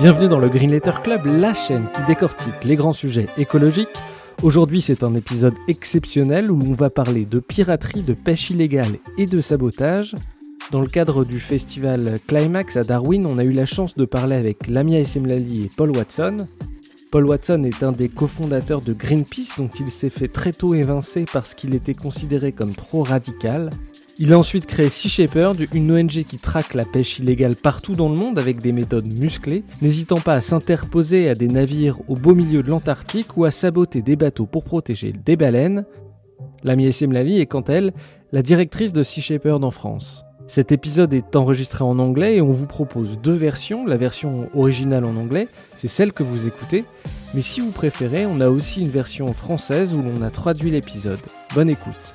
Bienvenue dans le Green Letter Club, la chaîne qui décortique les grands sujets écologiques. Aujourd'hui, c'est un épisode exceptionnel où on va parler de piraterie, de pêche illégale et de sabotage. Dans le cadre du festival Climax à Darwin, on a eu la chance de parler avec Lamia Essemlali et Paul Watson. Paul Watson est un des cofondateurs de Greenpeace dont il s'est fait très tôt évincer parce qu'il était considéré comme trop radical. Il a ensuite créé Sea Shepherd, une ONG qui traque la pêche illégale partout dans le monde avec des méthodes musclées, n'hésitant pas à s'interposer à des navires au beau milieu de l'Antarctique ou à saboter des bateaux pour protéger des baleines. L'ami Essemlali est quant à elle la directrice de Sea Shepherd en France. Cet épisode est enregistré en anglais et on vous propose deux versions. La version originale en anglais, c'est celle que vous écoutez. Mais si vous préférez, on a aussi une version française où l'on a traduit l'épisode. Bonne écoute.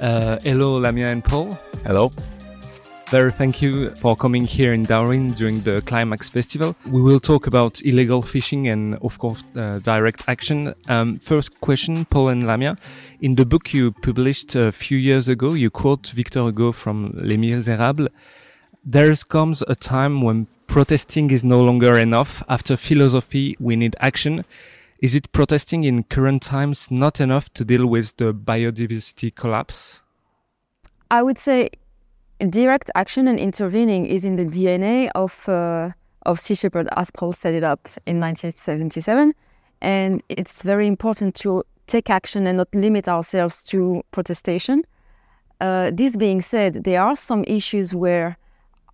Uh, hello, Lamya and Paul. Hello. Very thank you for coming here in Darwin during the Climax Festival. We will talk about illegal fishing and, of course, uh, direct action. Um, first question, Paul and Lamya. In the book you published a few years ago, you quote Victor Hugo from Les Miserables. There comes a time when protesting is no longer enough. After philosophy, we need action. Is it protesting in current times not enough to deal with the biodiversity collapse? I would say direct action and intervening is in the DNA of uh, of Sea Shepherd as Paul set it up in 1977, and it's very important to take action and not limit ourselves to protestation. Uh, this being said, there are some issues where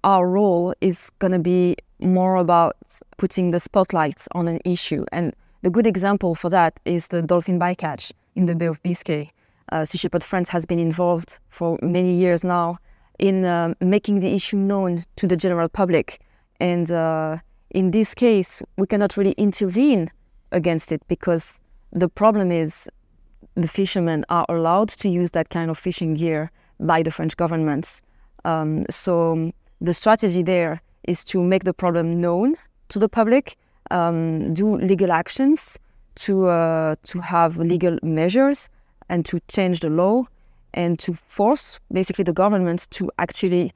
our role is going to be more about putting the spotlight on an issue and the good example for that is the dolphin bycatch in the Bay of Biscay. Uh, sea Shepherd France has been involved for many years now in uh, making the issue known to the general public. And uh, in this case, we cannot really intervene against it because the problem is the fishermen are allowed to use that kind of fishing gear by the French government. Um, so the strategy there is to make the problem known to the public um, do legal actions, to uh, to have legal measures, and to change the law, and to force basically the government to actually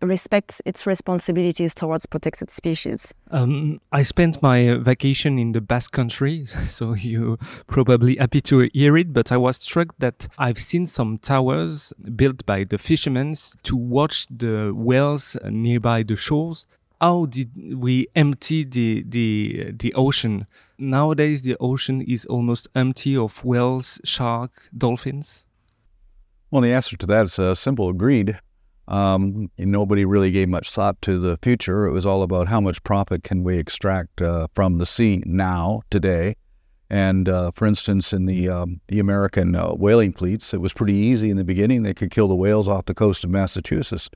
respect its responsibilities towards protected species. Um, I spent my vacation in the Basque Country, so you're probably happy to hear it. But I was struck that I've seen some towers built by the fishermen to watch the whales nearby the shores how did we empty the the the ocean? Nowadays, the ocean is almost empty of whales, sharks, dolphins. Well, the answer to that is uh, simple: greed. Um, nobody really gave much thought to the future. It was all about how much profit can we extract uh, from the sea now, today. And uh, for instance, in the um, the American uh, whaling fleets, it was pretty easy in the beginning. They could kill the whales off the coast of Massachusetts.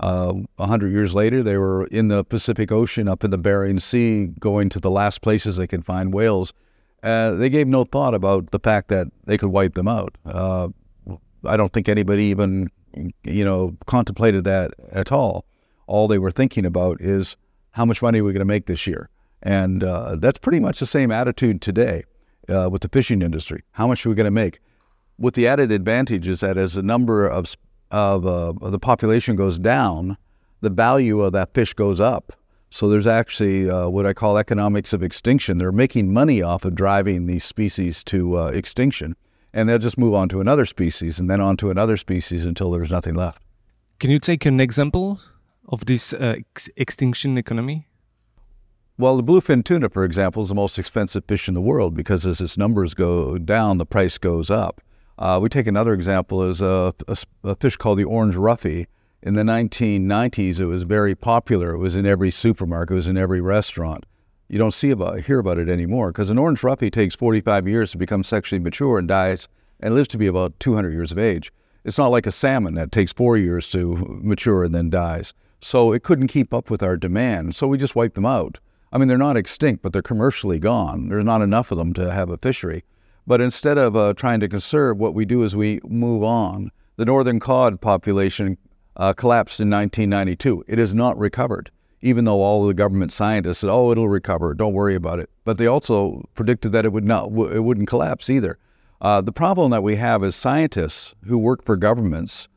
Uh, a uh, hundred years later, they were in the Pacific Ocean, up in the Bering Sea, going to the last places they could find whales. Uh, they gave no thought about the fact that they could wipe them out. Uh, I don't think anybody even, you know, contemplated that at all. All they were thinking about is how much money are we going to make this year, and uh, that's pretty much the same attitude today uh, with the fishing industry. How much are we going to make? With the added advantage is that as the number of of, uh, the population goes down, the value of that fish goes up. So there's actually uh, what I call economics of extinction. They're making money off of driving these species to uh, extinction, and they'll just move on to another species and then on to another species until there's nothing left. Can you take an example of this uh, ex- extinction economy? Well, the bluefin tuna, for example, is the most expensive fish in the world because as its numbers go down, the price goes up. Uh, we take another example as a, a, a, fish called the orange roughy. In the 1990s, it was very popular. It was in every supermarket. It was in every restaurant. You don't see about hear about it anymore because an orange roughy takes 45 years to become sexually mature and dies and lives to be about 200 years of age. It's not like a salmon that takes four years to mature and then dies. So it couldn't keep up with our demand. So we just wiped them out. I mean, they're not extinct, but they're commercially gone. There's not enough of them to have a fishery. But instead of uh, trying to conserve, what we do is we move on. The northern cod population uh, collapsed in 1992. It has not recovered, even though all the government scientists said, "Oh, it'll recover. Don't worry about it." But they also predicted that it would not. It wouldn't collapse either. Uh, the problem that we have is scientists who work for governments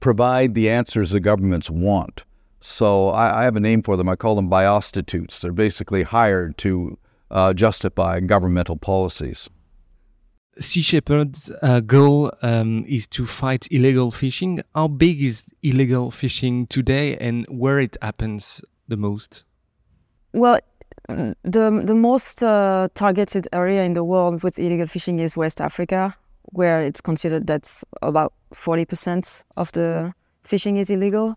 provide the answers the governments want. So I, I have a name for them. I call them biostitutes. They're basically hired to uh, justify governmental policies. Sea Shepherd's uh, goal um, is to fight illegal fishing. How big is illegal fishing today, and where it happens the most? Well, the the most uh, targeted area in the world with illegal fishing is West Africa, where it's considered that's about forty percent of the fishing is illegal.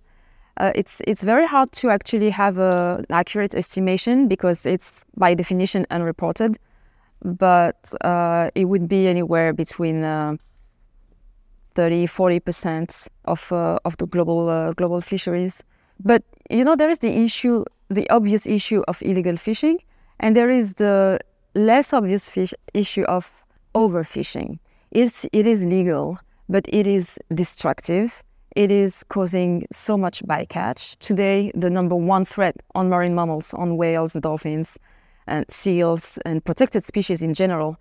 Uh, it's it's very hard to actually have a, an accurate estimation because it's by definition unreported, but uh, it would be anywhere between uh, 30 40 percent of uh, of the global uh, global fisheries. But you know there is the issue the obvious issue of illegal fishing, and there is the less obvious issue of overfishing. It's, it is legal, but it is destructive. It is causing so much bycatch. Today, the number one threat on marine mammals, on whales and dolphins, and seals, and protected species in general,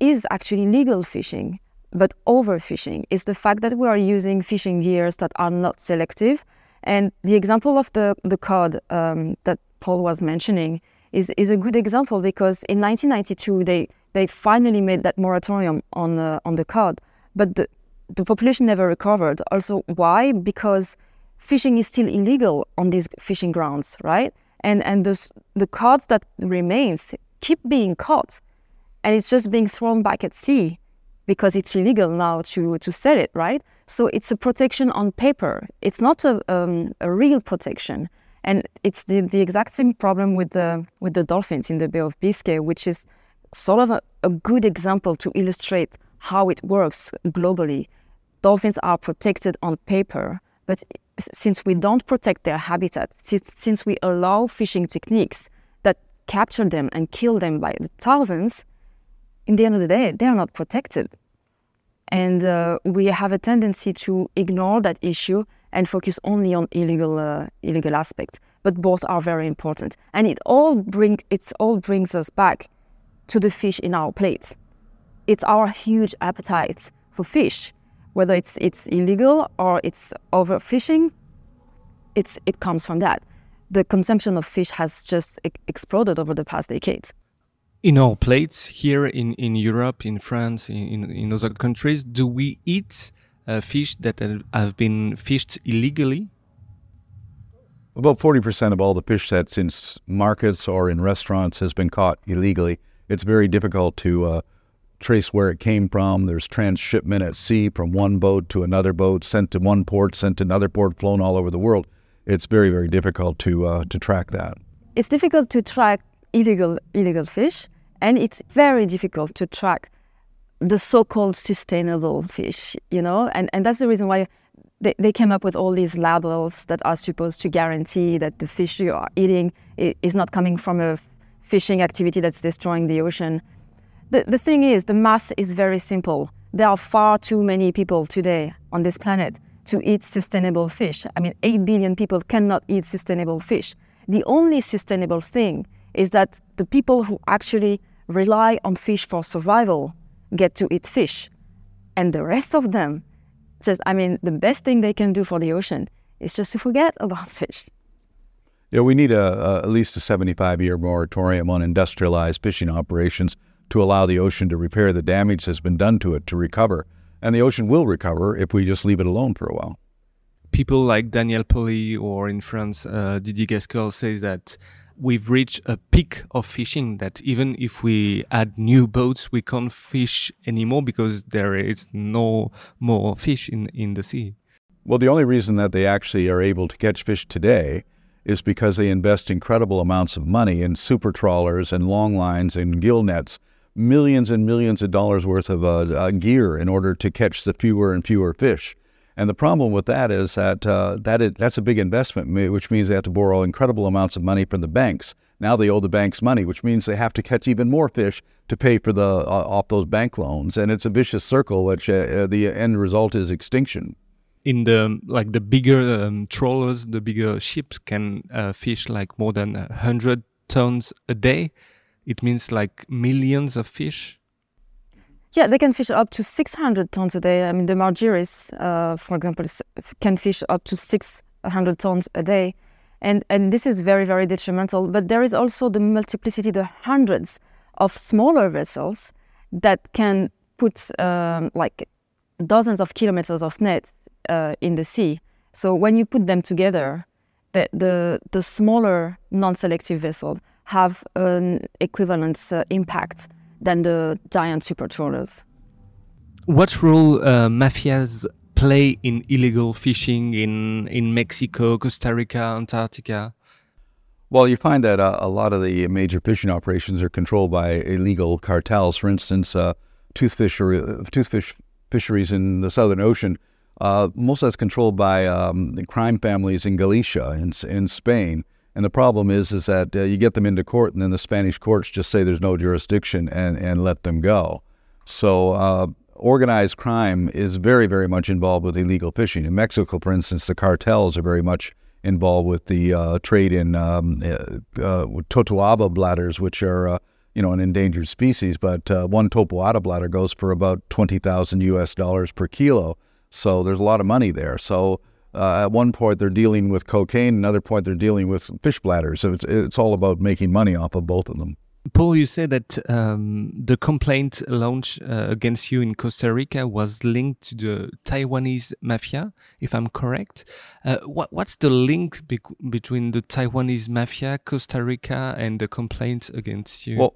is actually legal fishing. But overfishing is the fact that we are using fishing gears that are not selective and the example of the, the cod um, that Paul was mentioning is, is a good example because in 1992 they, they finally made that moratorium on, uh, on the cod, but the, the population never recovered. Also, why? Because fishing is still illegal on these fishing grounds, right? And, and the, the cods that remains keep being caught and it's just being thrown back at sea because it's illegal now to, to sell it, right? So it's a protection on paper. It's not a, um, a real protection. And it's the, the exact same problem with the, with the dolphins in the Bay of Biscay, which is sort of a, a good example to illustrate how it works globally. Dolphins are protected on paper, but since we don't protect their habitat, since, we allow fishing techniques that capture them and kill them by the thousands, in the end of the day, they are not protected. And uh, we have a tendency to ignore that issue and focus only on illegal uh, illegal aspects. But both are very important, and it all bring it all brings us back to the fish in our plates. It's our huge appetite for fish, whether it's it's illegal or it's overfishing. It's it comes from that. The consumption of fish has just e- exploded over the past decades in our plates here in, in Europe, in France, in, in other countries, do we eat uh, fish that have been fished illegally? About 40% of all the fish that's in markets or in restaurants has been caught illegally. It's very difficult to uh, trace where it came from. There's transshipment at sea from one boat to another boat, sent to one port, sent to another port, flown all over the world. It's very, very difficult to uh, to track that. It's difficult to track illegal illegal fish and it's very difficult to track the so-called sustainable fish you know and, and that's the reason why they, they came up with all these labels that are supposed to guarantee that the fish you are eating is not coming from a fishing activity that's destroying the ocean the, the thing is the math is very simple there are far too many people today on this planet to eat sustainable fish i mean 8 billion people cannot eat sustainable fish the only sustainable thing is that the people who actually rely on fish for survival get to eat fish. And the rest of them, just, I mean, the best thing they can do for the ocean is just to forget about fish. Yeah, we need a, a at least a 75 year moratorium on industrialized fishing operations to allow the ocean to repair the damage that's been done to it to recover. And the ocean will recover if we just leave it alone for a while. People like Daniel Pauly or in France, uh, Didier Gascuel says that we've reached a peak of fishing that even if we add new boats, we can't fish anymore because there is no more fish in, in the sea. Well, the only reason that they actually are able to catch fish today is because they invest incredible amounts of money in super trawlers and long lines and gill nets millions and millions of dollars worth of uh, uh, gear in order to catch the fewer and fewer fish. And the problem with that is that uh, that it, that's a big investment, which means they have to borrow incredible amounts of money from the banks. Now they owe the banks money, which means they have to catch even more fish to pay for the uh, off those bank loans, and it's a vicious circle. Which uh, uh, the end result is extinction. In the like the bigger um, trawlers, the bigger ships can uh, fish like more than hundred tons a day. It means like millions of fish. Yeah, they can fish up to 600 tons a day. I mean, the Margiris, uh, for example, can fish up to 600 tons a day. And, and this is very, very detrimental. But there is also the multiplicity, the hundreds of smaller vessels that can put um, like dozens of kilometers of nets uh, in the sea. So when you put them together, the, the, the smaller non-selective vessels have an equivalent uh, impact than the giant super trawlers. What role uh, mafias play in illegal fishing in, in Mexico, Costa Rica, Antarctica? Well, you find that uh, a lot of the major fishing operations are controlled by illegal cartels. For instance, uh, tooth, fishery, toothfish fisheries in the Southern Ocean, uh, most of that's controlled by um, crime families in Galicia, in, in Spain. And the problem is, is that uh, you get them into court, and then the Spanish courts just say there's no jurisdiction and, and let them go. So uh, organized crime is very, very much involved with illegal fishing. In Mexico, for instance, the cartels are very much involved with the uh, trade in um, uh, uh, totoaba bladders, which are uh, you know an endangered species. But one totoaba bladder goes for about twenty thousand U.S. dollars per kilo. So there's a lot of money there. So uh, at one point they're dealing with cocaine, another point they're dealing with fish bladders. So it's, it's all about making money off of both of them. Paul, you said that um, the complaint launched uh, against you in Costa Rica was linked to the Taiwanese mafia, if I'm correct. Uh, what, what's the link be between the Taiwanese mafia, Costa Rica, and the complaint against you? Well,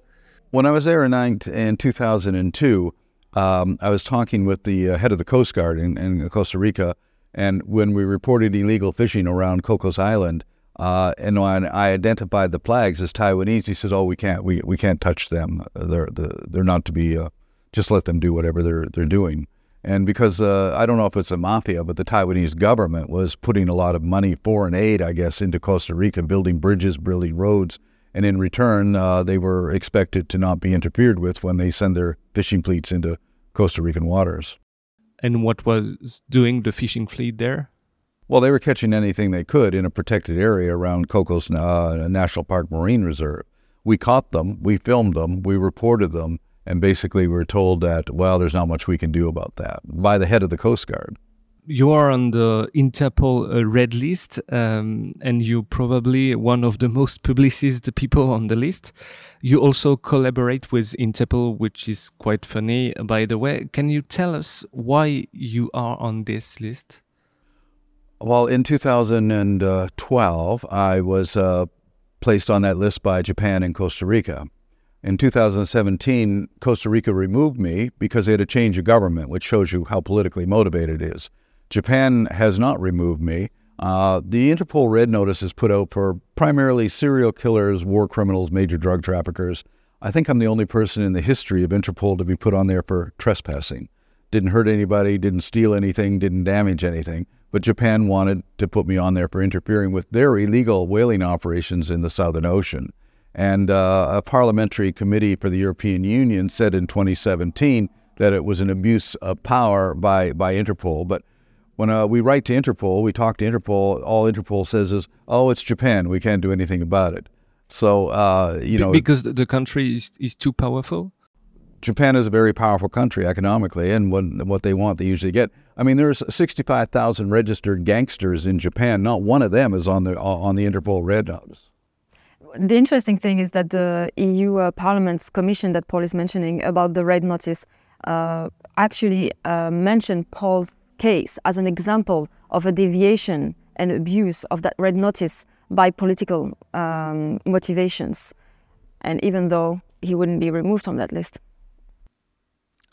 when I was there in, in 2002, um, I was talking with the uh, head of the Coast Guard in, in Costa Rica and when we reported illegal fishing around Cocos Island, uh, and when I identified the flags as Taiwanese, he says, "Oh, we can't, we, we can't touch them. They're they're not to be. Uh, just let them do whatever they're they're doing." And because uh, I don't know if it's a mafia, but the Taiwanese government was putting a lot of money, foreign aid, I guess, into Costa Rica, building bridges, building roads, and in return, uh, they were expected to not be interfered with when they send their fishing fleets into Costa Rican waters and what was doing the fishing fleet there? Well, they were catching anything they could in a protected area around Cocos uh, National Park Marine Reserve. We caught them, we filmed them, we reported them, and basically we were told that, well, there's not much we can do about that by the head of the Coast Guard you are on the Interpol uh, red list, um, and you're probably one of the most publicized people on the list. You also collaborate with Interpol, which is quite funny, by the way. Can you tell us why you are on this list? Well, in 2012, I was uh, placed on that list by Japan and Costa Rica. In 2017, Costa Rica removed me because they had a change of government, which shows you how politically motivated it is. Japan has not removed me. Uh, the Interpol Red Notice is put out for primarily serial killers, war criminals, major drug traffickers. I think I'm the only person in the history of Interpol to be put on there for trespassing. Didn't hurt anybody, didn't steal anything, didn't damage anything. But Japan wanted to put me on there for interfering with their illegal whaling operations in the Southern Ocean. And uh, a parliamentary committee for the European Union said in 2017 that it was an abuse of power by, by Interpol. But when uh, we write to Interpol, we talk to Interpol, all Interpol says is, oh, it's Japan. We can't do anything about it. So, uh, you know. Because the country is, is too powerful? Japan is a very powerful country economically, and what, what they want, they usually get. I mean, there's 65,000 registered gangsters in Japan. Not one of them is on the on the Interpol red notice. The interesting thing is that the EU uh, Parliament's commission that Paul is mentioning about the red notice uh, actually uh, mentioned Paul's case as an example of a deviation and abuse of that red notice by political um, motivations. And even though he wouldn't be removed from that list.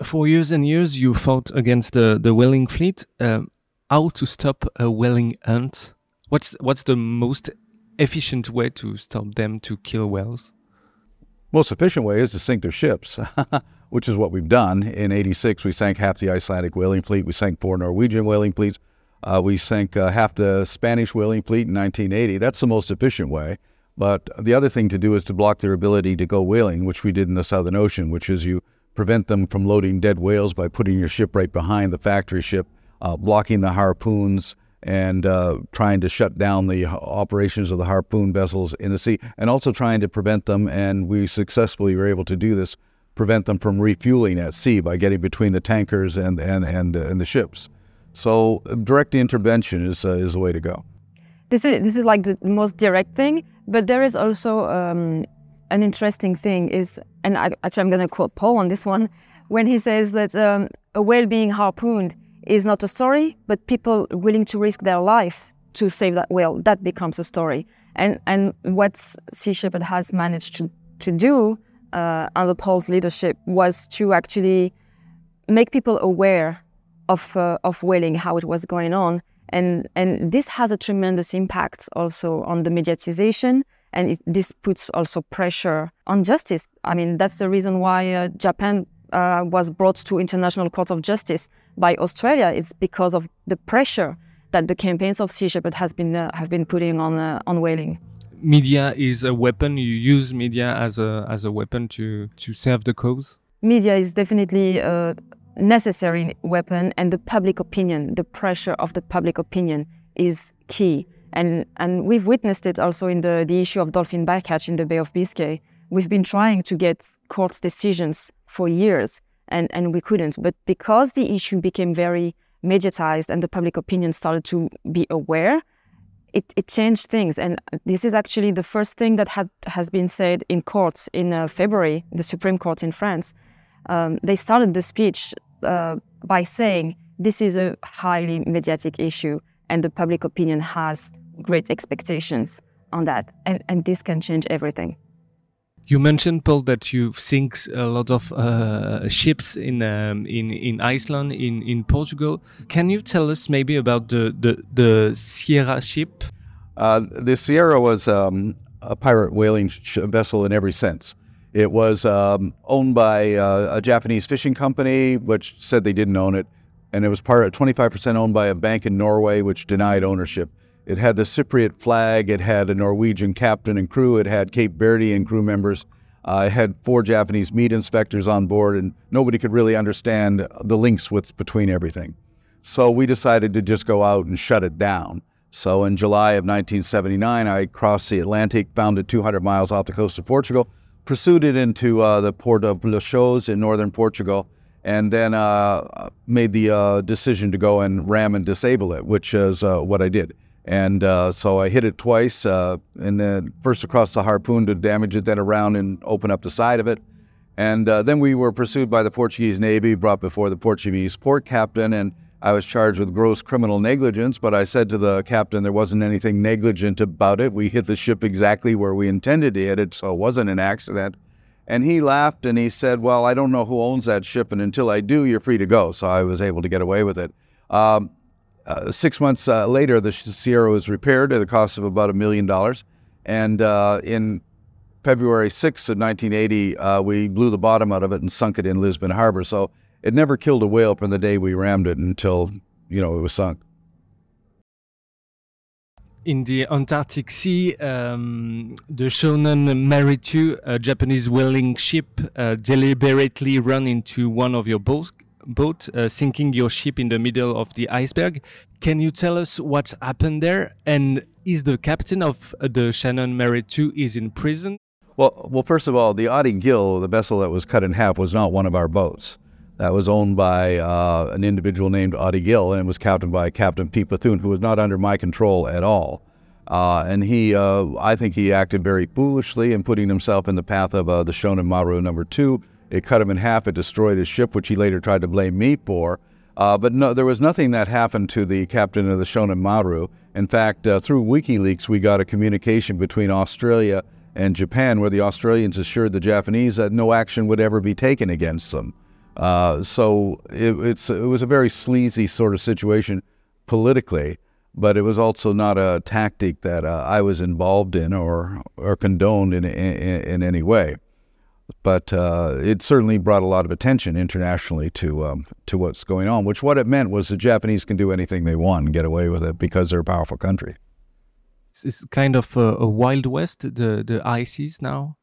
For years and years, you fought against the, the whaling fleet. Um, how to stop a whaling hunt? What's, what's the most efficient way to stop them to kill whales? most efficient way is to sink their ships, which is what we've done. In 86, we sank half the Icelandic whaling fleet. We sank four Norwegian whaling fleets. Uh, we sank uh, half the Spanish whaling fleet in 1980. That's the most efficient way. But the other thing to do is to block their ability to go whaling, which we did in the Southern Ocean, which is you prevent them from loading dead whales by putting your ship right behind the factory ship, uh, blocking the harpoons, and uh, trying to shut down the operations of the harpoon vessels in the sea, and also trying to prevent them, and we successfully were able to do this, prevent them from refueling at sea by getting between the tankers and, and, and, uh, and the ships. So direct intervention is, uh, is the way to go. This is, this is like the most direct thing, but there is also um, an interesting thing is, and I, actually I'm going to quote Paul on this one, when he says that um, a whale being harpooned is not a story, but people willing to risk their life to save that whale, that becomes a story. And and what Sea Shepherd has managed to, to do uh, under Paul's leadership was to actually make people aware of uh, of whaling, how it was going on, and and this has a tremendous impact also on the mediatization, and it, this puts also pressure on justice. I mean, that's the reason why uh, Japan uh, was brought to International Court of Justice by Australia. It's because of the pressure that the campaigns of Sea Shepherd has been uh, have been putting on uh, on whaling. Media is a weapon. You use media as a as a weapon to to serve the cause. Media is definitely a necessary weapon, and the public opinion, the pressure of the public opinion, is key. And and we've witnessed it also in the the issue of dolphin bycatch in the Bay of Biscay. We've been trying to get court decisions for years and, and we couldn't. But because the issue became very mediatized and the public opinion started to be aware, it, it changed things. And this is actually the first thing that had, has been said in courts in uh, February, the Supreme Court in France. Um, they started the speech uh, by saying this is a highly mediatic issue and the public opinion has great expectations on that. And, and this can change everything. You mentioned, Paul, that you've sink a lot of uh, ships in um, in in Iceland, in in Portugal. Can you tell us maybe about the the, the Sierra ship? Uh, the Sierra was um, a pirate whaling vessel in every sense. It was um, owned by uh, a Japanese fishing company, which said they didn't own it, and it was part of 25% owned by a bank in Norway, which denied ownership. It had the Cypriot flag. It had a Norwegian captain and crew. It had Cape Verdean crew members. Uh, it had four Japanese meat inspectors on board, and nobody could really understand the links with, between everything. So we decided to just go out and shut it down. So in July of 1979, I crossed the Atlantic, found it 200 miles off the coast of Portugal, pursued it into uh, the port of Leixões in northern Portugal, and then uh, made the uh, decision to go and ram and disable it, which is uh, what I did. And uh, so I hit it twice, uh, and then first across the harpoon to damage it, then around and open up the side of it. And uh, then we were pursued by the Portuguese Navy, brought before the Portuguese port captain, and I was charged with gross criminal negligence. But I said to the captain there wasn't anything negligent about it. We hit the ship exactly where we intended to hit it, so it wasn't an accident. And he laughed and he said, Well, I don't know who owns that ship, and until I do, you're free to go. So I was able to get away with it. Um, uh, six months uh, later, the Sierra was repaired at the cost of about a million dollars. And uh, in February 6th of 1980, uh, we blew the bottom out of it and sunk it in Lisbon Harbor. So it never killed a whale from the day we rammed it until, you know, it was sunk. In the Antarctic Sea, um, the Shonan Maru 2, a Japanese whaling ship, uh, deliberately ran into one of your boats boat uh, sinking your ship in the middle of the iceberg. Can you tell us what happened there? And is the captain of the Shonan Maru 2 is in prison? Well, well, first of all, the Ady Gil, the vessel that was cut in half, was not one of our boats. That was owned by uh, an individual named Ady Gil and was captained by Captain Pete Bethune, who was not under my control at all. Uh, and he, uh, I think he acted very foolishly in putting himself in the path of uh, the Shonan Maru number two, it cut him in half. It destroyed his ship, which he later tried to blame me for. Uh, but no, there was nothing that happened to the captain of the Shonan Maru. In fact, uh, through WikiLeaks, we got a communication between Australia and Japan where the Australians assured the Japanese that no action would ever be taken against them. Uh, so it, it was a very sleazy sort of situation politically, but it was also not a tactic that uh, I was involved in or, or condoned in, in, in any way. But uh, it certainly brought a lot of attention internationally to um, to what's going on. Which what it meant was the Japanese can do anything they want and get away with it because they're a powerful country. It's kind of a, a wild west. The the high seas now.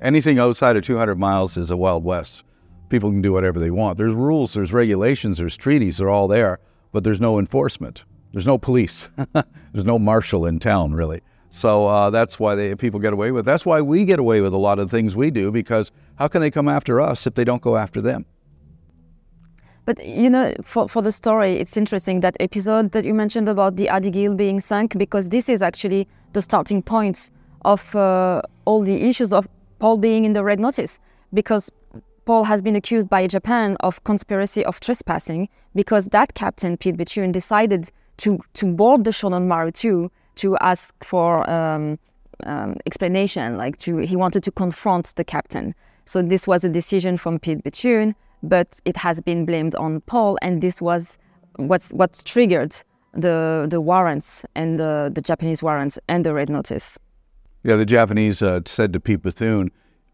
Anything outside of 200 miles is a wild west. People can do whatever they want. There's rules, there's regulations, there's treaties. They're all there, but there's no enforcement. There's no police. there's no marshal in town really. So uh, that's why they, people get away with. That's why we get away with a lot of things we do because how can they come after us if they don't go after them? But you know, for, for the story, it's interesting that episode that you mentioned about the Ady Gil being sunk because this is actually the starting point of uh, all the issues of Paul being in the red notice because Paul has been accused by Japan of conspiracy of trespassing because that captain Pete Bethune decided to to board the Shonan Maru 2 to ask for um, um, explanation. Like to, he wanted to confront the captain. So this was a decision from Pete Bethune, but it has been blamed on Paul, and this was what's what triggered the the warrants and the, the Japanese warrants and the red notice. Yeah, the Japanese uh, said to Pete Bethune,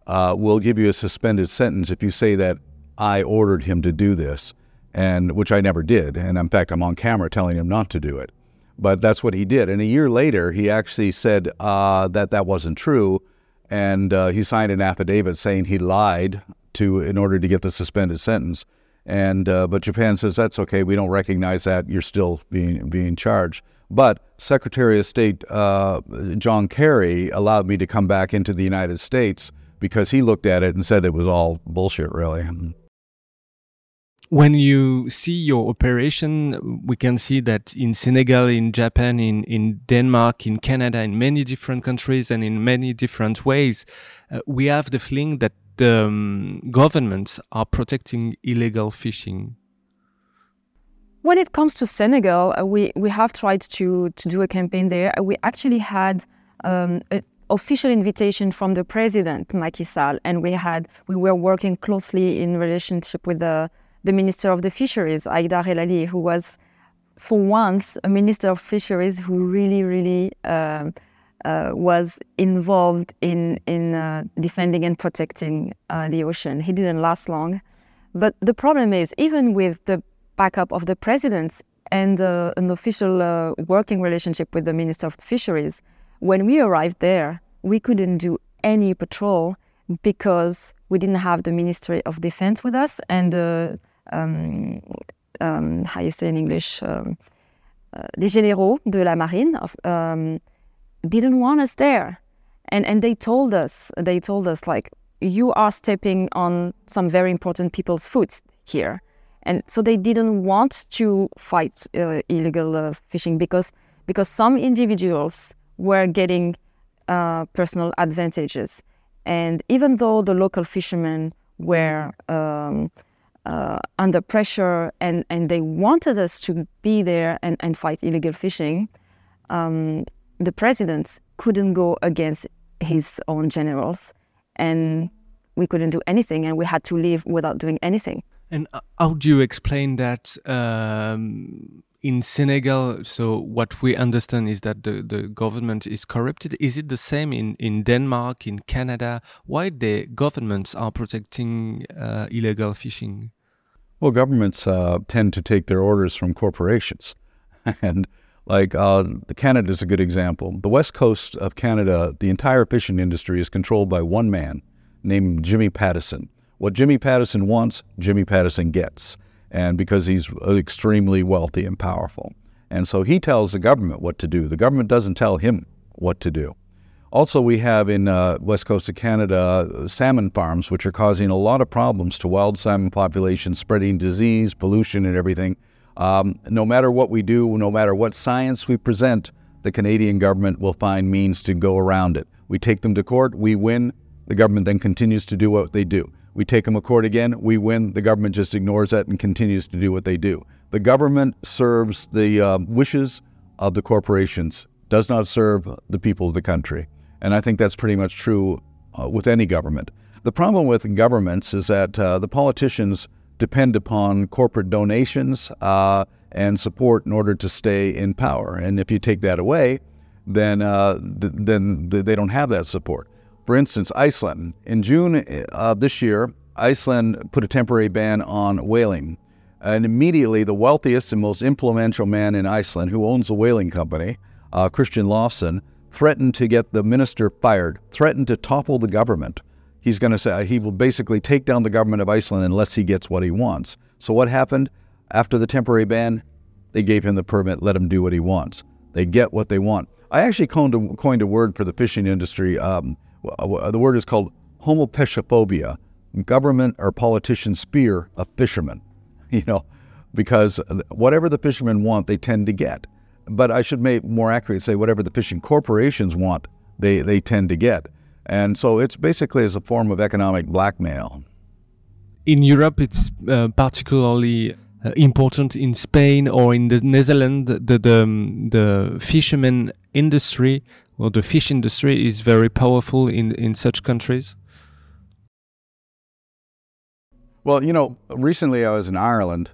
uh, "We'll give you a suspended sentence if you say that I ordered him to do this." And which I never did, and in fact, I'm on camera telling him not to do it but that's what he did. And a year later, he actually said uh, that that wasn't true, and uh, he signed an affidavit saying he lied to in order to get the suspended sentence. And uh, but Japan says that's okay. We don't recognize that. You're still being being charged. But Secretary of State uh, John Kerry allowed me to come back into the United States because he looked at it and said it was all bullshit, really when you see your operation, we can see that in Senegal, in Japan, in, in Denmark, in Canada, in many different countries and in many different ways, uh, we have the feeling that the um, governments are protecting illegal fishing. When it comes to Senegal, uh, we, we have tried to, to do a campaign there. We actually had um, an official invitation from the president, Macky Sall, and we had we were working closely in relationship with the the Minister of the Fisheries, Haïdar El Ali, who was, for once, a Minister of Fisheries who really, really uh, uh, was involved in, in uh, defending and protecting uh, the ocean. He didn't last long. But the problem is, even with the backup of the president and uh, an official uh, working relationship with the Minister of Fisheries, when we arrived there, we couldn't do any patrol because we didn't have the Ministry of Defense with us and the um, um, how you say in English, um, uh, les généraux de la marine of, um, didn't want us there, and and they told us they told us like you are stepping on some very important people's foot here, and so they didn't want to fight uh, illegal uh, fishing because because some individuals were getting uh, personal advantages, and even though the local fishermen were um, uh, under pressure and, and they wanted us to be there and, and fight illegal fishing, um, the president couldn't go against his own generals and we couldn't do anything and we had to leave without doing anything. And how do you explain that um, in Senegal? So, what we understand is that the, the government is corrupted. Is it the same in, in Denmark, in Canada? Why the governments are protecting uh, illegal fishing? Well, governments uh, tend to take their orders from corporations. and like uh, Canada is a good example. The west coast of Canada, the entire fishing industry is controlled by one man named Jimmy Pattison. What Jimmy Pattison wants, Jimmy Pattison gets. And because he's extremely wealthy and powerful. And so he tells the government what to do. The government doesn't tell him what to do. Also, we have in uh, west coast of Canada salmon farms, which are causing a lot of problems to wild salmon populations, spreading disease, pollution, and everything. Um, no matter what we do, no matter what science we present, the Canadian government will find means to go around it. We take them to court, we win, the government then continues to do what they do. We take them to court again, we win, the government just ignores that and continues to do what they do. The government serves the uh, wishes of the corporations, does not serve the people of the country. And I think that's pretty much true uh, with any government. The problem with governments is that uh, the politicians depend upon corporate donations uh, and support in order to stay in power. And if you take that away, then uh, th- then they don't have that support. For instance, Iceland. In June of this year, Iceland put a temporary ban on whaling. And immediately, the wealthiest and most influential man in Iceland, who owns a whaling company, uh, Kristján Loftsson, threatened to get the minister fired, threatened to topple the government. He's going to say he will basically take down the government of Iceland unless he gets what he wants. So, what happened after the temporary ban? They gave him the permit, let him do what he wants. They get what they want. I actually coined a, coined a word for the fishing industry. Um, the word is called homopeshophobia, government or politicians' fear of fishermen. You know, because whatever the fishermen want, they tend to get. But I should make more accurately say whatever the fishing corporations want, they, they tend to get. And so it's basically as a form of economic blackmail. In Europe, it's uh, particularly uh, important in Spain or in the Netherlands. The, the, um, the fishermen industry or the fish industry is very powerful in, in such countries. Well, you know, recently I was in Ireland.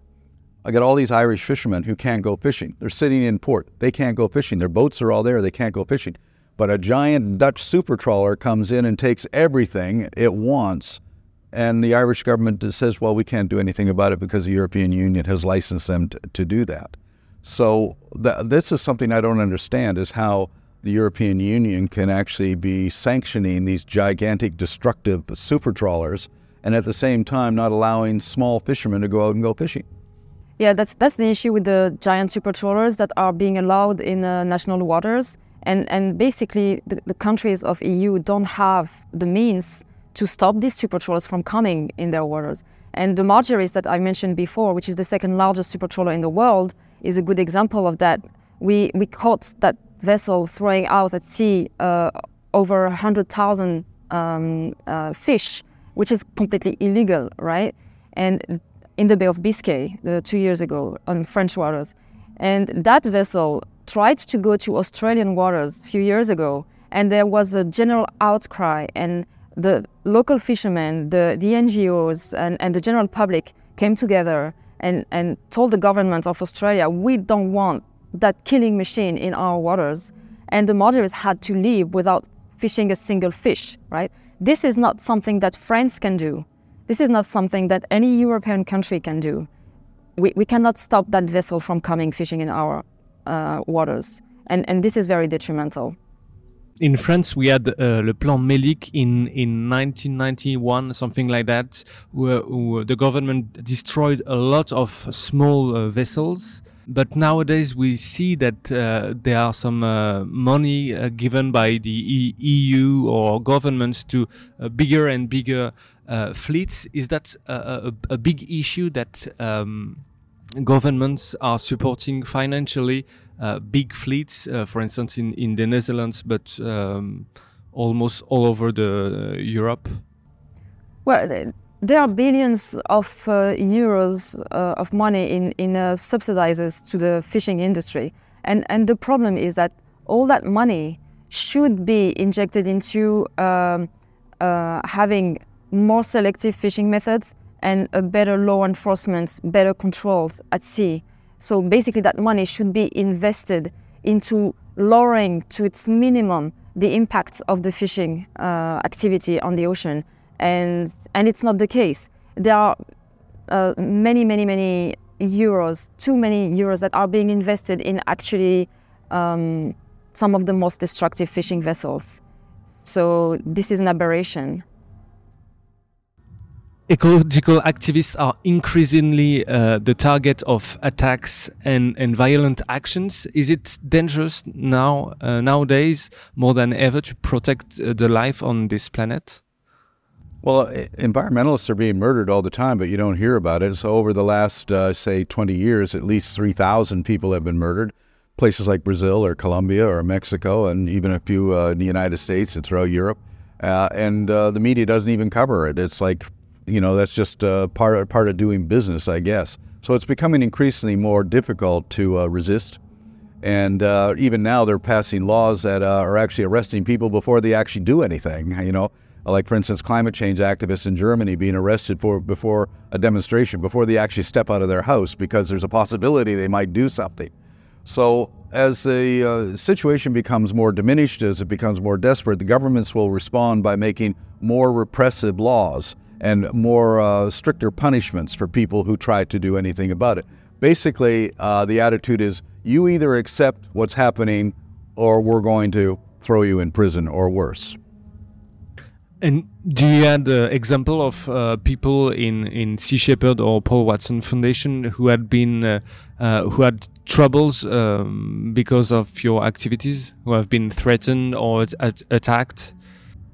I got all these Irish fishermen who can't go fishing. They're sitting in port. They can't go fishing. Their boats are all there. They can't go fishing. But a giant Dutch super trawler comes in and takes everything it wants. And the Irish government says, well, we can't do anything about it because the European Union has licensed them to, to do that. So th- this is something I don't understand is how the European Union can actually be sanctioning these gigantic destructive super trawlers and at the same time not allowing small fishermen to go out and go fishing. Yeah, that's that's the issue with the giant super trawlers that are being allowed in uh, national waters, and and basically the, the, countries of EU don't have the means to stop these super trawlers from coming in their waters. And the Margiris that I mentioned before, which is the second largest super trawler in the world, is a good example of that. We we caught that vessel throwing out at sea uh, over 100,000 um, uh, fish which is completely illegal, right? And in the Bay of Biscay uh, two years ago on French waters. And that vessel tried to go to Australian waters a few years ago, and there was a general outcry, and the local fishermen, the, the NGOs, and, and the general public came together and, and told the government of Australia, we don't want that killing machine in our waters. And the Margiris had to leave without fishing a single fish, right? This is not something that France can do. This is not something that any European country can do. We, we cannot stop that vessel from coming fishing in our uh, waters. And, and this is very detrimental. In France, we had uh, Le Plan Mellick in, in 1991, something like that, where, where the government destroyed a lot of small uh, vessels but nowadays we see that uh, there are some uh, money uh, given by the e EU or governments to uh, bigger and bigger fleets. Is that a, a, big issue that um, governments are supporting financially uh, big fleets, for instance, in, in the Netherlands, but um, almost all over the Europe? Well, there are billions of uh, euros uh, of money in, in uh, subsidizes to the fishing industry. And, and the problem is that all that money should be injected into um, uh, having more selective fishing methods and a better law enforcement, better controls at sea. So basically, that money should be invested into lowering to its minimum the impact of the fishing uh, activity on the ocean and and it's not the case. There are uh, many, many, many euros, too many euros that are being invested in actually um, some of the most destructive fishing vessels. So this is an aberration. Ecological activists are increasingly uh, the target of attacks and, and violent actions. Is it dangerous now uh, nowadays more than ever to protect uh, the life on this planet? Well, environmentalists are being murdered all the time, but you don't hear about it. So, over the last, uh, say, 20 years, at least 3,000 people have been murdered. Places like Brazil or Colombia or Mexico, and even a few uh, in the United States and throughout Europe. Uh, and uh, the media doesn't even cover it. It's like, you know, that's just uh, part, of, part of doing business, I guess. So, it's becoming increasingly more difficult to uh, resist. And even now, they're passing laws that are actually arresting people before they actually do anything, you know like for instance climate change activists in Germany being arrested for before a demonstration before they actually step out of their house because there's a possibility they might do something. So as the uh, situation becomes more diminished, as it becomes more desperate, the governments will respond by making more repressive laws and more uh, stricter punishments for people who try to do anything about it. Basically, uh, the attitude is you either accept what's happening or we're going to throw you in prison or worse. And do you have an example of uh, people in in Sea Shepherd or Paul Watson Foundation who had been uh, uh, who had troubles um, because of your activities, who have been threatened or at attacked?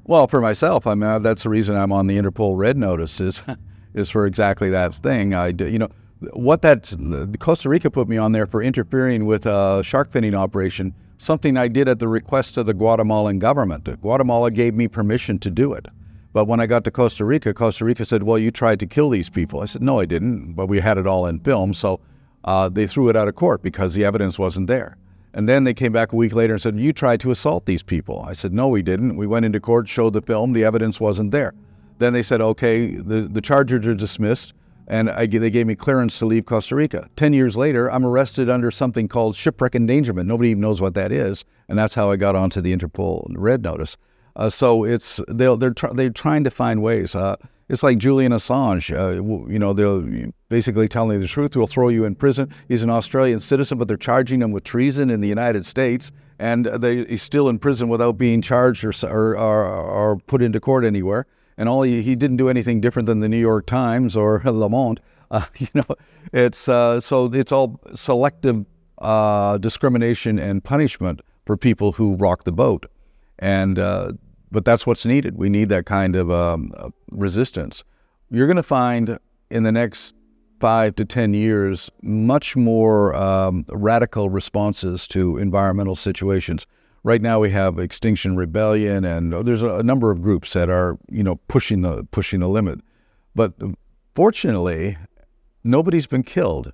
Well, for myself, I mean that's the reason I'm on the Interpol Red Notice is is for exactly that thing. I you know what that Costa Rica put me on there for interfering with a shark finning operation something I did at the request of the Guatemalan government. Guatemala gave me permission to do it. But when I got to Costa Rica, Costa Rica said, Well, you tried to kill these people. I said, No, I didn't, but we had it all in film. So uh, they threw it out of court because the evidence wasn't there. And then they came back a week later and said, You tried to assault these people. I said, No, we didn't. We went into court, showed the film, the evidence wasn't there. Then they said, Okay, the, the charges are dismissed and I, they gave me clearance to leave Costa Rica. Ten years later, I'm arrested under something called shipwreck endangerment. Nobody even knows what that is, and that's how I got onto the Interpol red notice. Uh, so it's they're tr- they're trying to find ways. Uh, it's like Julian Assange. Uh, you know, they'll basically telling the truth. They'll throw you in prison. He's an Australian citizen, but they're charging him with treason in the United States, and they, he's still in prison without being charged or, or, or, or put into court anywhere and all he, he didn't do anything different than the New York Times or Le Monde. Uh, you know, it's uh, so it's all selective uh, discrimination and punishment for people who rock the boat, and uh, but that's what's needed. We need that kind of um, resistance. You're going to find in the next five to ten years much more um, radical responses to environmental situations right now we have Extinction Rebellion, and there's a, number of groups that are you know pushing the pushing the limit. But fortunately, nobody's been killed.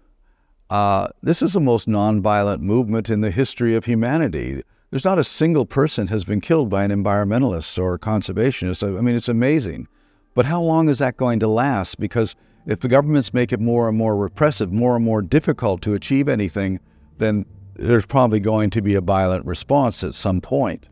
Uh, this is the most nonviolent movement in the history of humanity. There's not a single person has been killed by an environmentalist or conservationist. I mean, it's amazing. But how long is that going to last? Because if the governments make it more and more repressive, more and more difficult to achieve anything, then there's probably going to be a violent response at some point.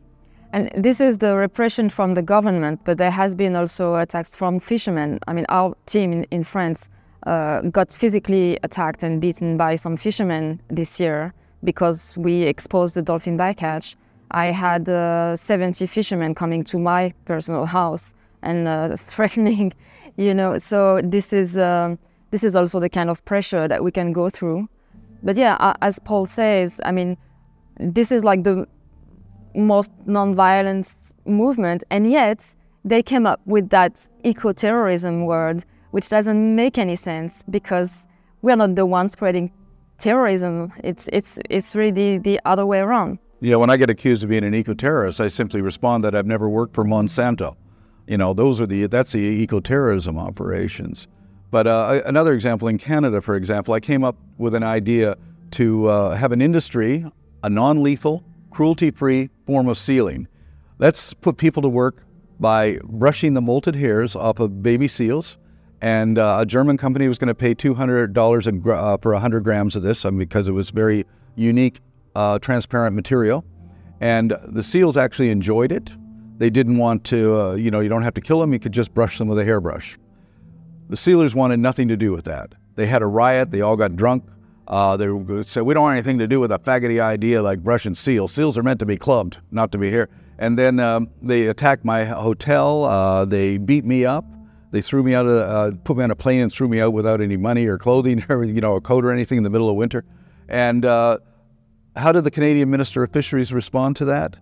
And this is the repression from the government, but there has been also attacks from fishermen. I mean, our team in, in France uh, got physically attacked and beaten by some fishermen this year because we exposed the dolphin bycatch. I had uh, 70 fishermen coming to my personal house and uh, threatening, you know. So this is um, this is also the kind of pressure that we can go through. But yeah, as Paul says, I mean, this is like the most non-violence movement, and yet they came up with that eco-terrorism word, which doesn't make any sense because we're not the ones spreading terrorism. It's it's it's really the other way around. Yeah, when I get accused of being an eco-terrorist, I simply respond that I've never worked for Monsanto. You know, those are the that's the eco-terrorism operations. But uh, another example in Canada, for example, I came up with an idea to uh, have an industry, a non lethal, cruelty free form of sealing. Let's put people to work by brushing the molted hairs off of baby seals. And uh, a German company was going to pay $200 uh, for 100 grams of this because it was very unique, uh, transparent material. And the seals actually enjoyed it. They didn't want to, uh, you know, you don't have to kill them, you could just brush them with a hairbrush. The Sealers wanted nothing to do with that. They had a riot. They all got drunk. Uh, they said, We don't want anything to do with a faggoty idea like brushing seals. Seals are meant to be clubbed, not to be here. And then um, they attacked my hotel. Uh, they beat me up. They threw me out of, uh, put me on a plane and threw me out without any money or clothing or, you know, a coat or anything in the middle of winter. And uh, how did the Canadian Minister of Fisheries respond to that?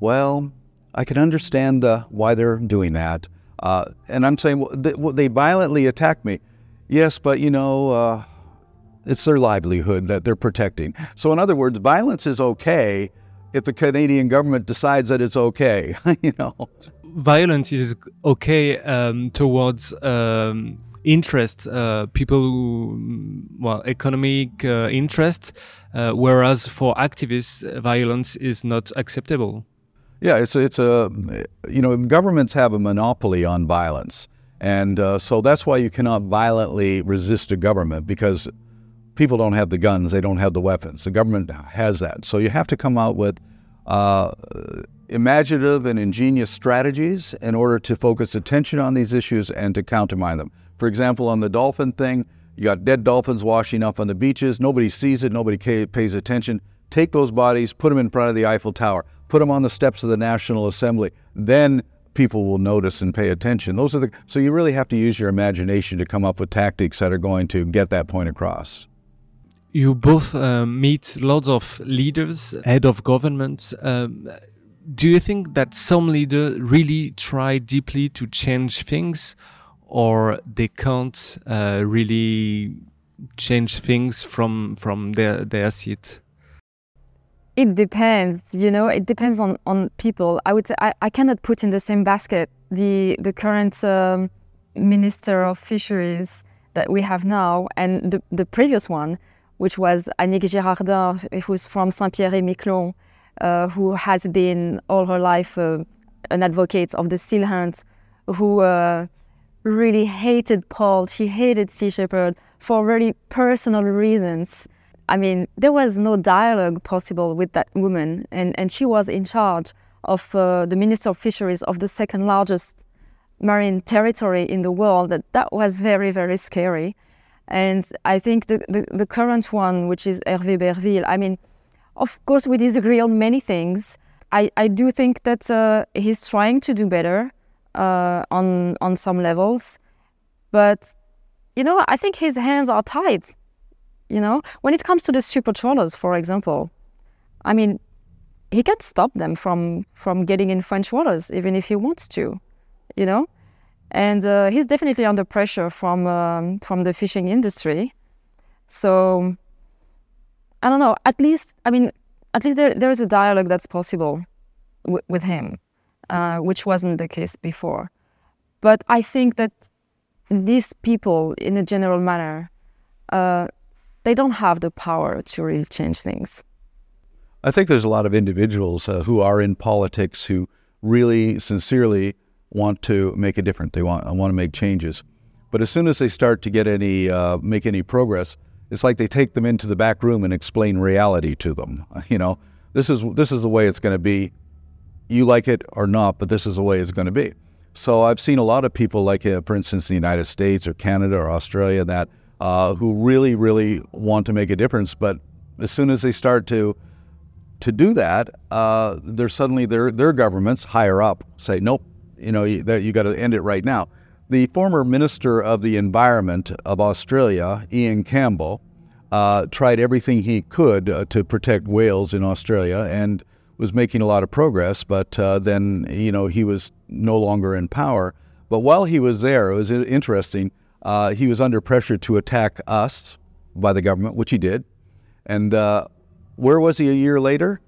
Well, I can understand uh, why they're doing that. Uh, and I'm saying, well, they, well, they, violently attacked me. Yes, but you know, uh, it's their livelihood that they're protecting. So, in other words, violence is okay if the Canadian government decides that it's okay. you know, violence is okay um, towards. Um, interest, uh, people who, well, economic uh, interest, uh, whereas for activists, violence is not acceptable. Yeah, it's it's a you know governments have a monopoly on violence, and uh, so that's why you cannot violently resist a government because people don't have the guns, they don't have the weapons. The government has that. So you have to come out with uh, imaginative and ingenious strategies in order to focus attention on these issues and to countermine them. For example, on the dolphin thing, you got dead dolphins washing up on the beaches. Nobody sees it, nobody pays attention. Take those bodies, put them in front of the Eiffel Tower, put them on the steps of the National Assembly. Then people will notice and pay attention. Those are the so you really have to use your imagination to come up with tactics that are going to get that point across. You both um, meet lots of leaders, head of governments. Um, do you think that some leaders really try deeply to change things, or they can't uh, really change things from from their their seat? It depends, you know, it depends on, on people. I would say I, I cannot put in the same basket the, the current um, Minister of Fisheries that we have now and the, the previous one, which was Annick Girardin, who's from Saint-Pierre-et-Miquelon, uh, who has been all her life uh, an advocate of the seal hunt, who uh, really hated Paul. She hated Sea Shepherd for very personal reasons. I mean, there was no dialogue possible with that woman, and, and she was in charge of uh, the Minister of Fisheries of the second largest marine territory in the world. That that was very very scary, and I think the the, the current one, which is Hervé Berville, I mean, of course we disagree on many things. I, I do think that uh, he's trying to do better uh, on on some levels, but you know I think his hands are tied you know, when it comes to the super trawlers, for example, I mean, he can't stop them from from getting in French waters, even if he wants to, you know. And uh, he's definitely under pressure from um, from the fishing industry. So I don't know. At least, I mean, at least there there is a dialogue that's possible w- with him, uh, which wasn't the case before. But I think that these people, in a general manner, uh, they don't have the power to really change things. I think there's a lot of individuals uh, who are in politics who really sincerely want to make a difference. They want want to make changes, but as soon as they start to get any uh, make any progress, it's like they take them into the back room and explain reality to them. You know, this is this is the way it's going to be. You like it or not, but this is the way it's going to be. So I've seen a lot of people, like uh, for instance, the United States or Canada or Australia, that uh, who really, really want to make a difference. But as soon as they start to to do that, uh, they're suddenly their their governments higher up say, nope, you know, you, you got to end it right now. The former Minister of the Environment of Australia, Ian Campbell, uh, tried everything he could uh, to protect whales in Australia and was making a lot of progress. But uh, then, you know, he was no longer in power. But while he was there, it was interesting uh, he was under pressure to attack us by the government, which he did. And uh, where was he a year later?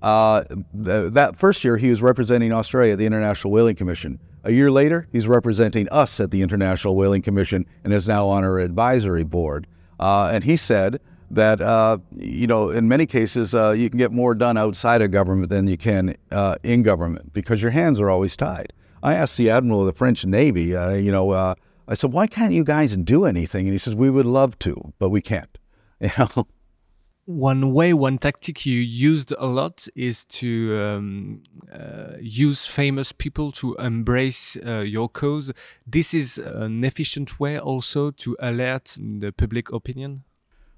Uh, th- that first year, he was representing Australia at the International Whaling Commission. A year later, he's representing us at the International Whaling Commission and is now on our advisory board. Uh, and he said that, uh, you know, in many cases, uh, you can get more done outside of government than you can in government because your hands are always tied. I asked the admiral of the French Navy, you know, I said, why can't you guys do anything? And he says, we would love to, but we can't. You know? One way, one tactic you used a lot is to um, uh, use famous people to embrace uh, your cause. This is an efficient way also to alert the public opinion.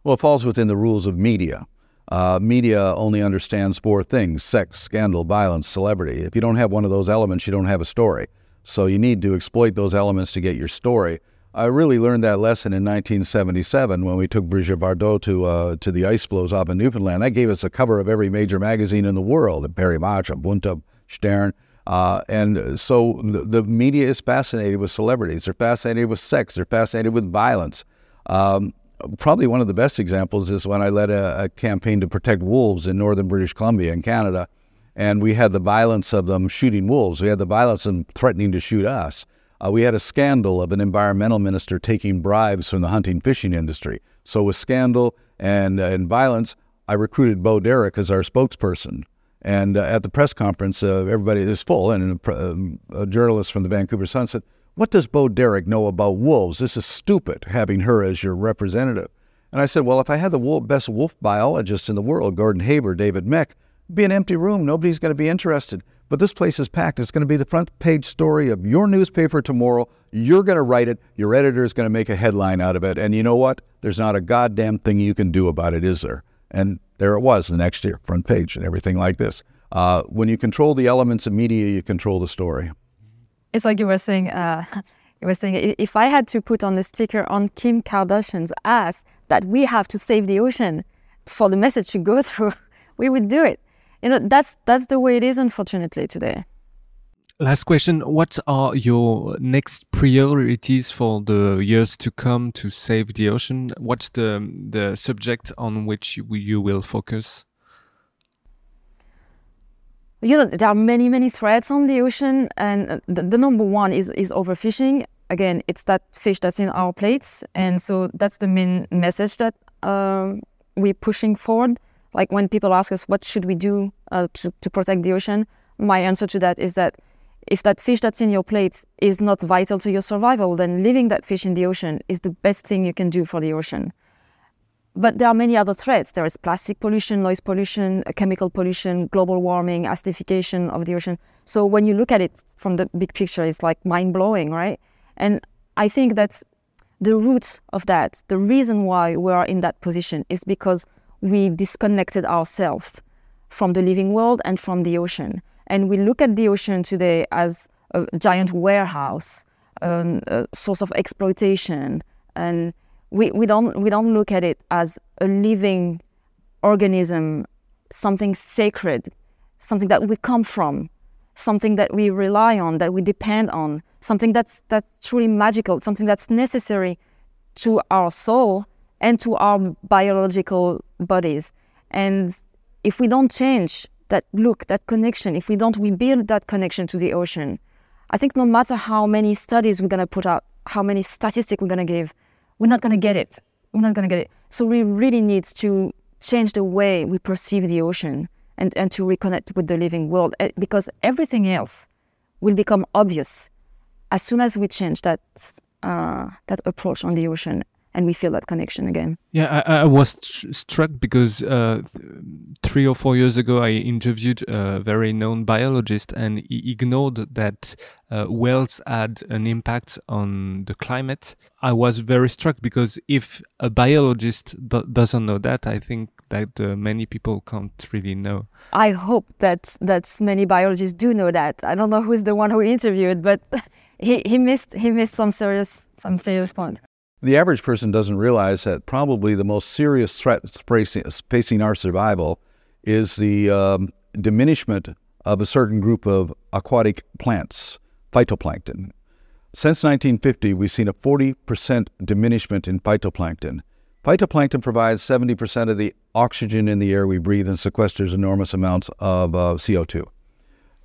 Well, it falls within the rules of media. Uh, media only understands four things sex, scandal, violence, celebrity. If you don't have one of those elements, you don't have a story. So you need to exploit those elements to get your story. I really learned that lesson in 1977 when we took Brigitte Bardot to uh, to the ice floes off in Newfoundland. That gave us a cover of every major magazine in the world: Paris Match, Bunte, Stern. Uh, and so the, the, media is fascinated with celebrities. They're fascinated with sex. They're fascinated with violence. Um, probably one of the best examples is when I led a, a campaign to protect wolves in northern British Columbia in Canada and we had the violence of them shooting wolves. We had the violence of them threatening to shoot us. Uh, we had a scandal of an environmental minister taking bribes from the hunting fishing industry. So with scandal and uh, and violence, I recruited Bo Derek as our spokesperson. And uh, at the press conference, uh, everybody is full, and a, um, a, journalist from the Vancouver Sun said, "What does Bo Derek know about wolves? This is stupid having her as your representative." And I said, well, if I had the wolf, best wolf biologist in the world, Gordon Haber, David it'd be an empty room. Nobody's going to be interested. But this place is packed. It's going to be the front page story of your newspaper tomorrow. You're going to write it. Your editor is going to make a headline out of it. And you know what? There's not a goddamn thing you can do about it, is there? And there it was the next year, front page and everything like this. Uh, when you control the elements of media, you control the story. It's like you were saying. Uh, you were saying if I had to put on a sticker on Kim Kardashian's ass that we have to save the ocean for the message to go through, we would do it you know that's that's the way it is unfortunately today. Last question. What are your next priorities for the years to come to save the ocean? What's the the subject on which you, you will focus? You know there are many many threats on the ocean and the, the number one is is overfishing. Again it's that fish that's in our plates and so that's the main message that um, we're pushing forward like when people ask us what should we do uh, to, to protect the ocean, my answer to that is that if that fish that's in your plate is not vital to your survival, then leaving that fish in the ocean is the best thing you can do for the ocean. But there are many other threats. There is plastic pollution, noise pollution, uh, chemical pollution, global warming, acidification of the ocean. So when you look at it from the big picture, it's like mind blowing, right? And I think that the root of that, the reason why we are in that position is because we disconnected ourselves from the living world and from the ocean. And we look at the ocean today as a giant warehouse, um, a source of exploitation, and we, we don't we don't look at it as a living organism, something sacred, something that we come from, something that we rely on, that we depend on, something that's that's truly magical, something that's necessary to our soul and to our biological bodies. And if we don't change that look, that connection, if we don't rebuild that connection to the ocean, I think no matter how many studies we're going to put out, how many statistics we're going to give, we're not going to get it. We're not going to get it. So we really need to change the way we perceive the ocean and, and to reconnect with the living world eh, because everything else will become obvious as soon as we change that uh, that approach on the ocean and we feel that connection again. Yeah, I, I was struck because uh, th three or four years ago I interviewed a very known biologist, and he ignored that uh, whales had an impact on the climate. I was very struck because if a biologist do doesn't know that, I think that uh, many people can't really know. I hope that that many biologists do know that. I don't know who's the one who interviewed, but he, he missed he missed some serious some serious point. The average person doesn't realize that probably the most serious threat facing our survival is the um, diminishment of a certain group of aquatic plants, phytoplankton. Since 1950, we've seen a 40% diminishment in phytoplankton. Phytoplankton provides 70% of the oxygen in the air we breathe and sequesters enormous amounts of uh, CO2.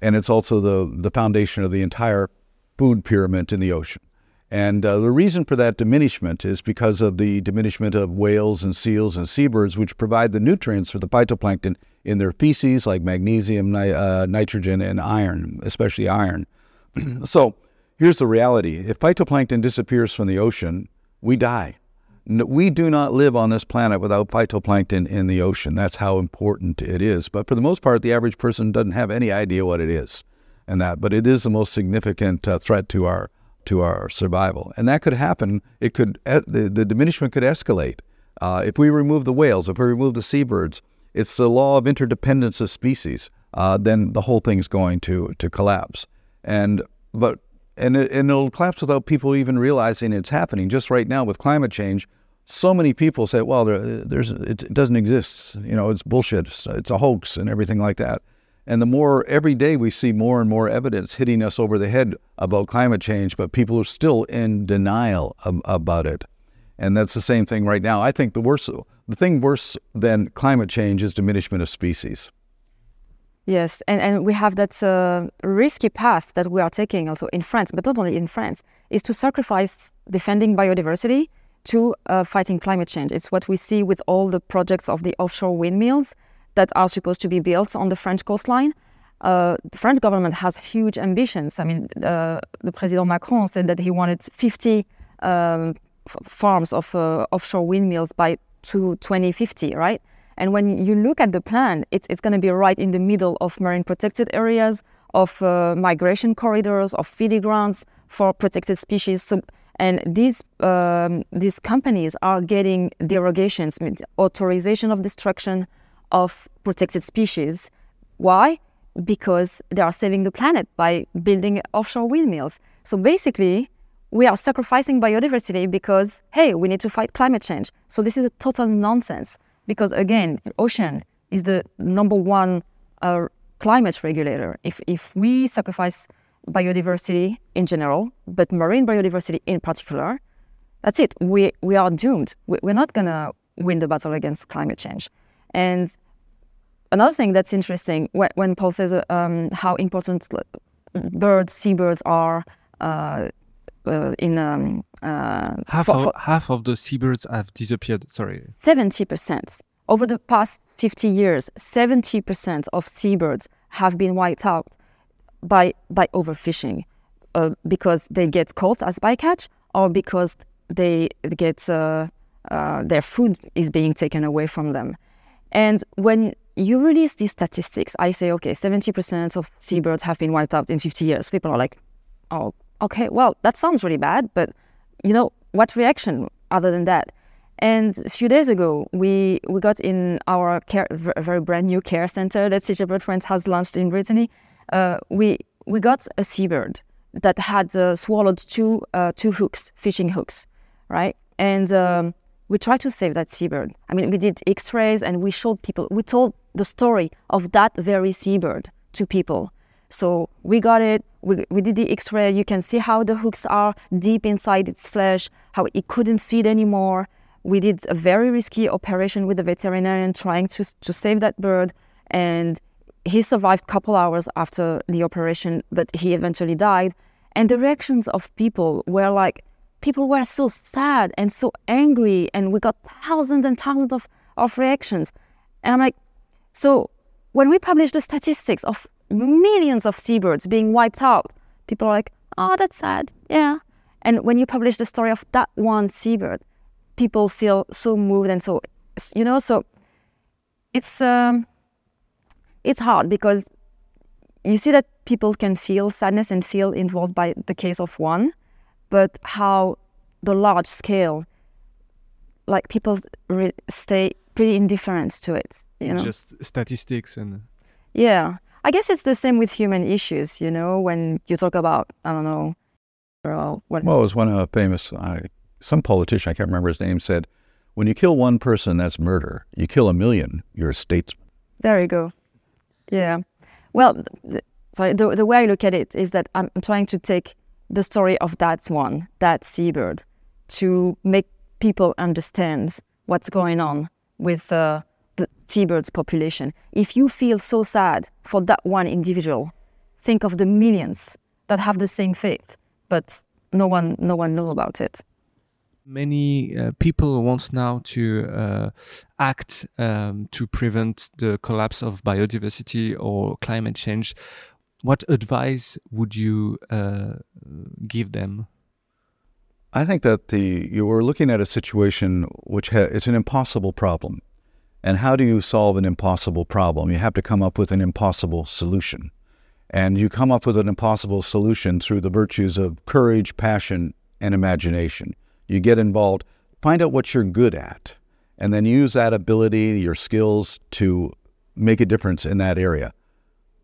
And it's also the, the foundation of the entire food pyramid in the ocean. And uh, the reason for that diminishment is because of the diminishment of whales and seals and seabirds, which provide the nutrients for the phytoplankton in their feces, like magnesium, ni- uh, nitrogen, and iron, especially iron. so here's the reality if phytoplankton disappears from the ocean, we die. We do not live on this planet without phytoplankton in the ocean. That's how important it is. But for the most part, the average person doesn't have any idea what it is, and that. But it is the most significant uh, threat to our to our survival. And that could happen. It could the, the diminishment could escalate. Uh, if we remove the whales, if we remove the seabirds, it's the law of interdependence of species. Uh, then the whole thing's going to to collapse. And but and it, and it'll collapse without people even realizing it's happening. Just right now with climate change, so many people say, "Well, there, there's it doesn't exist. You know, it's bullshit. It's, it's a hoax and everything like that." And the more every day we see more and more evidence hitting us over the head about climate change, but people are still in denial about it. And that's the same thing right now. I think the worst, the thing worse than climate change is diminishment of species. Yes, and, and we have that uh, risky path that we are taking also in France, but not only in France, is to sacrifice defending biodiversity to uh, fighting climate change. It's what we see with all the projects of the offshore windmills that are supposed to be built on the French coastline. Uh, the French government has huge ambitions. I mean, uh, the President Macron said that he wanted 50 um, farms of uh, offshore windmills by to 2050, right? And when you look at the plan, it's, it's going to be right in the middle of marine protected areas, of uh, migration corridors, of feeding grounds for protected species. So, and these um, these companies are getting derogations, authorization of destruction of protected species. Why? Because they are saving the planet by building offshore windmills. So basically, we are sacrificing biodiversity because hey, we need to fight climate change. So this is a total nonsense. Because again, the ocean is the number one uh, climate regulator. If if we sacrifice biodiversity in general, but marine biodiversity in particular, that's it. We, we are doomed. We, we're not going to win the battle against climate change. And another thing that's interesting when, when Paul says uh, um, how important birds, seabirds are uh, uh, in um, uh, half for, of, half of the seabirds have disappeared. Sorry, seventy percent over the past fifty years. Seventy percent of seabirds have been wiped out by by overfishing uh, because they get caught as bycatch or because they get uh, uh, their food is being taken away from them. And when you release these statistics, I say, okay, 70% of seabirds have been wiped out in 50 years. People are like, oh, okay, well, that sounds really bad, but you know, what reaction other than that? And a few days ago, we, we got in our care, very brand new care center that Sea Shepherd France has launched in Brittany uh, we we got a seabird that had uh, swallowed two uh, two hooks, fishing hooks, right? And um, we tried to save that seabird. I mean, we did X-rays and we showed people. We told the story of that very seabird to people. So we got it. We, we did the X-ray. You can see how the hooks are deep inside its flesh, how it couldn't feed anymore. We did a very risky operation with the veterinarian trying to to save that bird, and he survived a couple hours after the operation, but he eventually died. And the reactions of people were like, people were so sad and so angry, and we got thousands and thousands of, of reactions. And I'm like, so when we publish the statistics of millions of seabirds being wiped out, people are like, oh, that's sad. Yeah. And when you publish the story of that one seabird, people feel so moved and so, you know, so it's, um, it's hard because you see that people can feel sadness and feel involved by the case of one, but how the large scale, like people re- stay pretty indifferent to it. You know, just statistics and. Yeah, I guess it's the same with human issues. You know, when you talk about I don't know, what. Well, it was one a famous uh, some politician I can't remember his name said, "When you kill one person, that's murder. You kill a million, you're a statesman." There you go. Yeah. Well, the, sorry, the, the way I look at it is that I'm trying to take the story of that one, that seabird, to make people understand what's going on with uh, the seabird's population. If you feel so sad for that one individual, think of the millions that have the same fate, but no one, no one know about it. Many uh, people want now to uh, act um, to prevent the collapse of biodiversity or climate change. What advice would you uh, give them? I think that the you were looking at a situation which ha- is an impossible problem. And how do you solve an impossible problem? You have to come up with an impossible solution. And you come up with an impossible solution through the virtues of courage, passion, and imagination. You get involved, find out what you're good at, and then use that ability, your skills to make a difference in that area.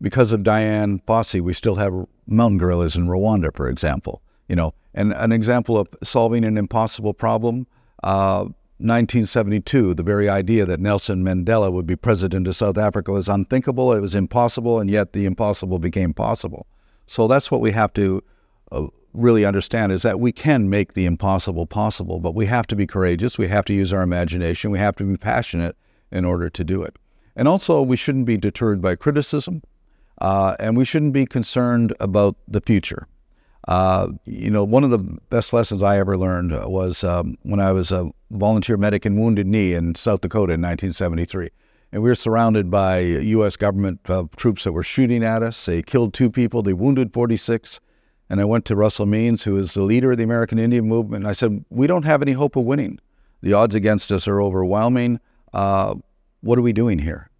Because of Dian Fossey, we still have mountain gorillas in Rwanda, for example. You know, and an example of solving an impossible problem. Uh, 1972, the very idea that Nelson Mandela would be president of South Africa was unthinkable. It was impossible, and yet the impossible became possible. So that's what we have to uh, really understand is that we can make the impossible possible, but we have to be courageous. We have to use our imagination. We have to be passionate in order to do it. And also, we shouldn't be deterred by criticism, uh, and we shouldn't be concerned about the future. Uh, you know, one of the best lessons I ever learned was um, when I was a volunteer medic in Wounded Knee in South Dakota in 1973. And we were surrounded by U.S. government uh, troops that were shooting at us. They killed two people, they wounded 46. And I went to Russell Means, who is the leader of the American Indian movement, and I said, We don't have any hope of winning. The odds against us are overwhelming. Uh, what are we doing here?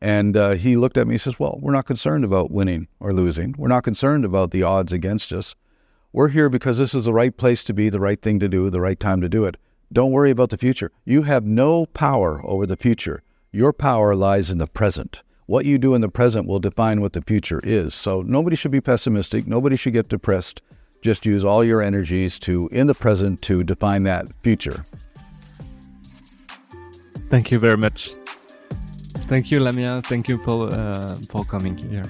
And uh, he looked at me and says, Well, we're not concerned about winning or losing. We're not concerned about the odds against us. We're here because this is the right place to be, the right thing to do, the right time to do it. Don't worry about the future. You have no power over the future. Your power lies in the present. What you do in the present will define what the future is. So nobody should be pessimistic. Nobody should get depressed. Just use all your energies to, in the present, to define that future. Thank you very much. Thank you, Lamya. Thank you, Paul, uh, for coming here.